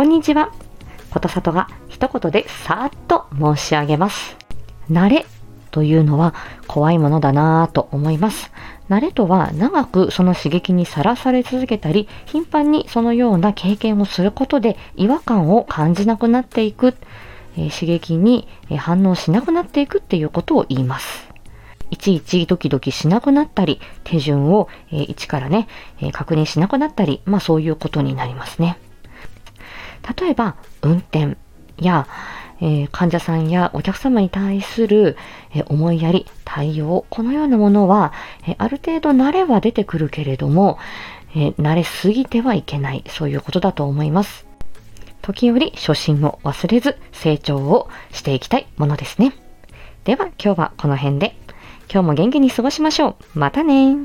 こんにちは。ことさとが一言でさーっと申し上げます。慣れというのは怖いものだなぁと思います。慣れとは長くその刺激にさらされ続けたり、頻繁にそのような経験をすることで違和感を感じなくなっていく、えー刺激にえ反応しなくなっていくっていうことを言います。いちいちドキドキしなくなったり、手順を、えー一からね、えー確認しなくなったり、まあそういうことになりますね。例えば、運転や、えー患者さんやお客様に対する、えー思いやり、対応、このようなものは、えーある程度慣れは出てくるけれども、え慣れすぎてはいけない、そういうことだと思います。時折初心を忘れず成長をしていきたいものですね。では今日はこの辺で。今日も元気に過ごしましょう。またね